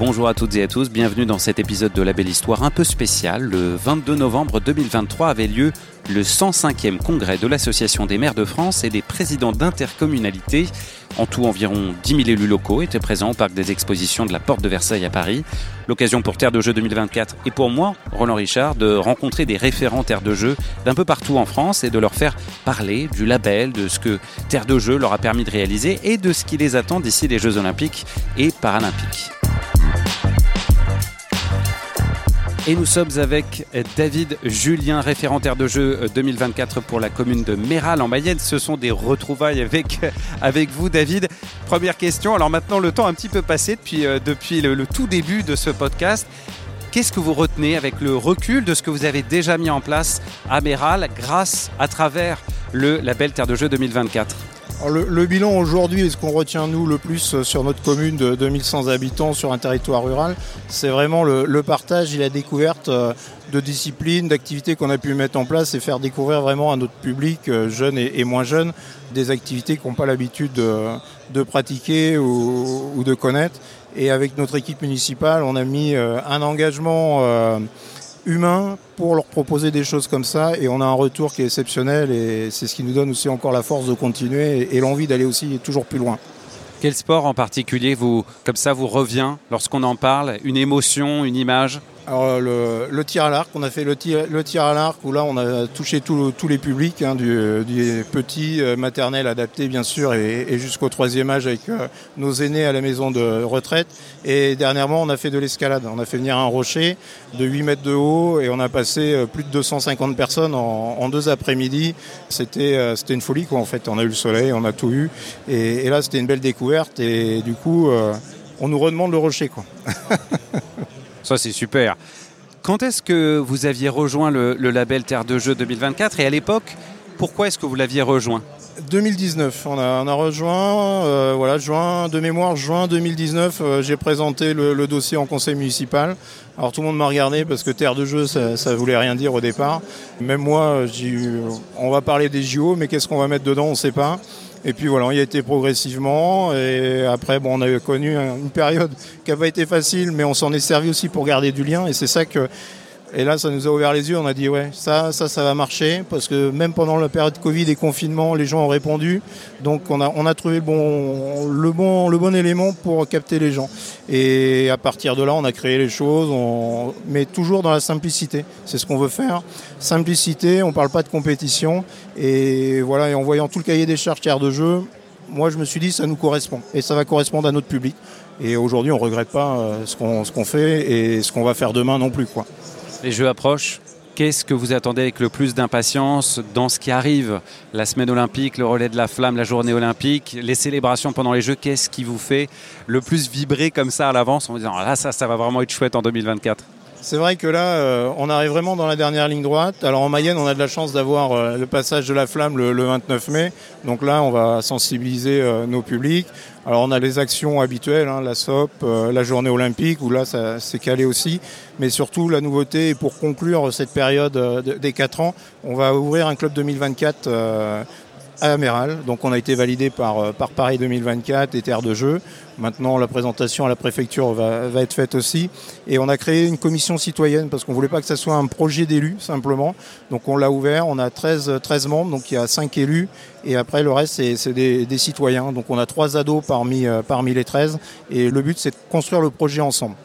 Bonjour à toutes et à tous, bienvenue dans cet épisode de La Belle Histoire un peu spécial. Le 22 novembre 2023 avait lieu le 105e congrès de l'Association des maires de France et des présidents d'intercommunalités. En tout, environ 10 000 élus locaux étaient présents au parc des expositions de la Porte de Versailles à Paris. L'occasion pour Terre de Jeux 2024 et pour moi, Roland Richard, de rencontrer des référents Terre de Jeux d'un peu partout en France et de leur faire parler du label, de ce que Terre de Jeux leur a permis de réaliser et de ce qui les attend d'ici les Jeux Olympiques et Paralympiques. Et nous sommes avec David Julien, référentaire de jeu 2024 pour la commune de Méral en Mayenne. Ce sont des retrouvailles avec, vous, David. Première question. Alors maintenant, le temps a un petit peu passé depuis, euh, le, tout début de ce podcast. Qu'est-ce que vous retenez avec le recul de ce que vous avez déjà mis en place à Méral grâce à travers le label Terre de Jeu 2024 alors le, le, bilan aujourd'hui, ce qu'on retient nous le plus euh, sur notre commune de 2100 habitants sur un territoire rural, c'est vraiment le, le, partage et la découverte euh, de disciplines, d'activités qu'on a pu mettre en place et faire découvrir vraiment à notre public, euh, jeune et, moins jeune, des activités qui n'ont pas l'habitude de, pratiquer ou, ou, de connaître. Et avec notre équipe municipale, on a mis un engagement humain pour leur proposer des choses comme ça et on a un retour qui est exceptionnel et c'est ce qui nous donne aussi encore la force de continuer et, l'envie d'aller aussi toujours plus loin. Quel sport en particulier vous, comme ça vous revient lorsqu'on en parle? Une émotion, une image? Alors le, le, tir à l'arc, on a fait le tir, le tir à l'arc où là on a touché tous les publics, hein, du, du, petit euh, maternel adapté bien sûr et, et jusqu'au troisième âge avec euh, nos aînés à la maison de retraite. Et dernièrement on a fait de l'escalade, on a fait venir un rocher de 8 mètres de haut et on a passé euh, plus de 250 personnes en, en deux après-midi. C'était euh, une folie quoi en fait, on a eu le soleil, on a tout eu et, là c'était une belle découverte et du coup euh, on nous redemande le rocher quoi. Ça, c'est super. Quand est-ce que vous aviez rejoint le, label Terre de Jeux 2024 et à l'époque, pourquoi est-ce que vous l'aviez rejoint? 2019, on a, on a rejoint, euh, voilà, juin de mémoire, juin 2019, euh, j'ai présenté le, le, dossier en conseil municipal. Alors tout le monde m'a regardé parce que terre de jeu, ça, ça voulait rien dire au départ. Même moi, on va parler des JO, mais qu'est-ce qu'on va mettre dedans, on ne sait pas. Et puis voilà, on y a été progressivement. Et après, bon, on a connu une période qui n'a pas été facile, mais on s'en est servi aussi pour garder du lien. Et c'est ça que. Et là, ça nous a ouvert les yeux. On a dit, ouais, ça, ça, ça va marcher. Parce que même pendant la période Covid et confinement, les gens ont répondu. Donc, on a, on a trouvé le bon, le, bon, le bon élément pour capter les gens. Et à partir de là, on a créé les choses, on... mais toujours dans la simplicité. C'est ce qu'on veut faire. Simplicité, on ne parle pas de compétition. Et voilà, et en voyant tout le cahier des charges tiers de jeu, moi, je me suis dit, ça nous correspond. Et ça va correspondre à notre public. Et aujourd'hui, on ne regrette pas ce qu'on qu fait et ce qu'on va faire demain non plus. Quoi. Les jeux approchent. Qu'est-ce que vous attendez avec le plus d'impatience dans ce qui arrive? La semaine olympique, le relais de la flamme, la journée olympique, les célébrations pendant les Jeux, qu'est-ce qui vous fait le plus vibrer comme ça à l'avance en vous disant ah là ça, ça va vraiment être chouette en 2024 c'est vrai que là, euh, on arrive vraiment dans la dernière ligne droite. Alors en Mayenne, on a de la chance d'avoir euh, le passage de la flamme le, le, 29 mai. Donc là, on va sensibiliser euh, nos publics. Alors on a les actions habituelles, hein, la SOP, la journée olympique, où là, ça s'est calé aussi. Mais surtout, la nouveauté, pour conclure cette période des 4 ans, on va ouvrir un club 2024 euh, à Améral. Donc on a été validé par, par Paris 2024 et Terre de Jeu. Maintenant, la présentation à la préfecture va, va, être faite aussi. Et on a créé une commission citoyenne parce qu'on ne voulait pas que ça soit un projet d'élus simplement. Donc on l'a ouvert, on a 13, 13 membres, donc il y a 5 élus. Et après, le reste, c'est des, des, citoyens. Donc on a 3 ados parmi, euh, parmi les 13. Et le but, c'est de construire le projet ensemble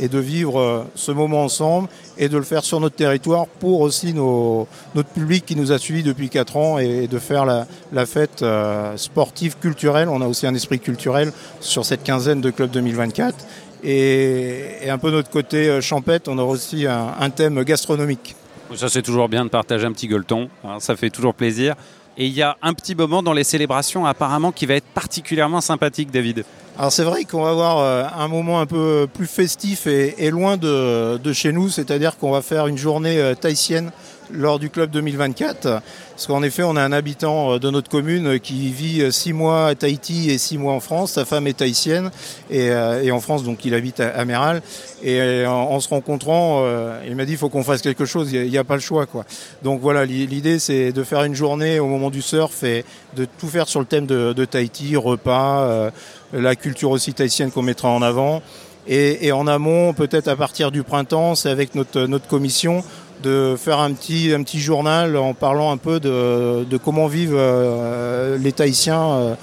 et de vivre euh, ce moment ensemble et de le faire sur notre territoire pour aussi notre public qui nous a suivis depuis 4 ans et de faire la, fête euh, sportive culturelle. On a aussi un esprit culturel sur cette quinzaine de clubs 2024. Et, un peu notre côté euh, champêtre, on aura aussi un, un thème gastronomique. Ça c'est toujours bien de partager un petit gueuleton, hein, ça fait toujours plaisir. Et il y a un petit moment dans les célébrations apparemment qui va être particulièrement sympathique, David. Alors c'est vrai qu'on va avoir euh, un moment un peu plus festif et, loin de, de, chez nous, c'est-à-dire qu'on va faire une journée euh, tahitienne lors du club 2024. Parce qu'en effet, on a un habitant euh, de notre commune qui vit six mois à Tahiti et six mois en France. Sa femme est tahitienne et, en France, donc il habite à Méral. Et en, se rencontrant, euh, il m'a dit il faut qu'on fasse quelque chose, il n'y a, pas le choix. Donc voilà, l'idée c'est de faire une journée au moment du surf et de tout faire sur le thème de, Tahiti, repas, euh, la culture aussi tahitienne qu'on mettra en avant Et, en amont, peut-être à partir du printemps, c'est avec notre commission de faire un petit, un petit journal en parlant un peu de, comment vivent euh, les Tahitiens euh,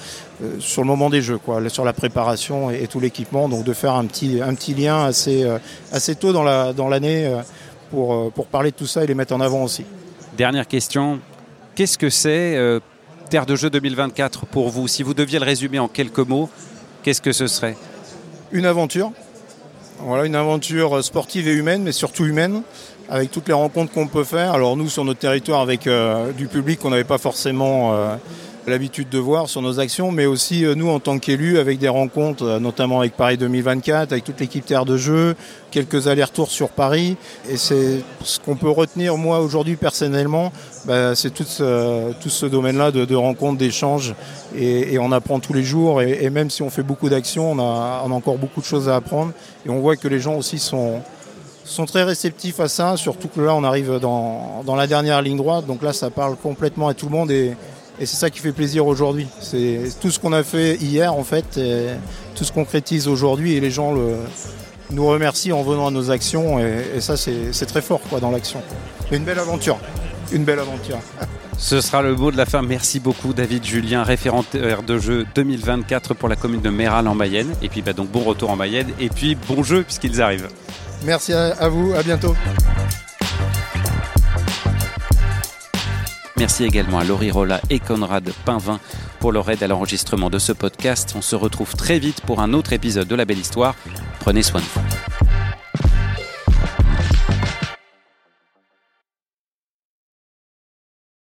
sur le moment des Jeux, quoi, sur la préparation et, tout l'équipement. Donc de faire un petit, un petit lien assez, assez tôt dans l'année dans pour, pour parler de tout ça et les mettre en avant aussi. Dernière question, qu'est-ce que c'est Terre de Jeux 2024 pour vous? Si vous deviez le résumer en quelques mots, qu'est-ce que ce serait? Une aventure. Voilà, une aventure sportive et humaine, mais surtout humaine, avec toutes les rencontres qu'on peut faire. Alors nous, sur notre territoire, avec euh, du public qu'on n'avait pas forcément euh, l'habitude de voir sur nos actions, mais aussi euh, nous en tant qu'élus avec des rencontres, notamment avec Paris 2024, avec toute l'équipe Terre de Jeu, quelques allers-retours sur Paris. Et c'est ce qu'on peut retenir moi aujourd'hui personnellement, bah, c'est tout ce, tout ce domaine-là de, rencontres, d'échanges, et, on apprend tous les jours. Et, même si on fait beaucoup d'actions, on a encore beaucoup de choses à apprendre. Et on voit que les gens aussi sont sont très réceptifs à ça, surtout que là on arrive dans, dans, la dernière ligne droite, donc là ça parle complètement à tout le monde et, et c'est ça qui fait plaisir aujourd'hui. C'est tout ce qu'on a fait hier, en fait, tout se concrétise aujourd'hui et les gens nous remercient en venant à nos actions. Et, ça, c'est très fort quoi, dans l'action. Une belle aventure. Une belle aventure. Ce sera le mot de la fin. Merci beaucoup David Julien, référentaire de jeu 2024 pour la commune de Méral en Mayenne. Et puis bah, donc bon retour en Mayenne et puis bon jeu puisqu'ils arrivent. Merci à vous, à bientôt. Merci également à Laurie Rolla et Conrad Pinvin pour leur aide à l'enregistrement de ce podcast. On se retrouve très vite pour un autre épisode de La Belle Histoire. Prenez soin de vous.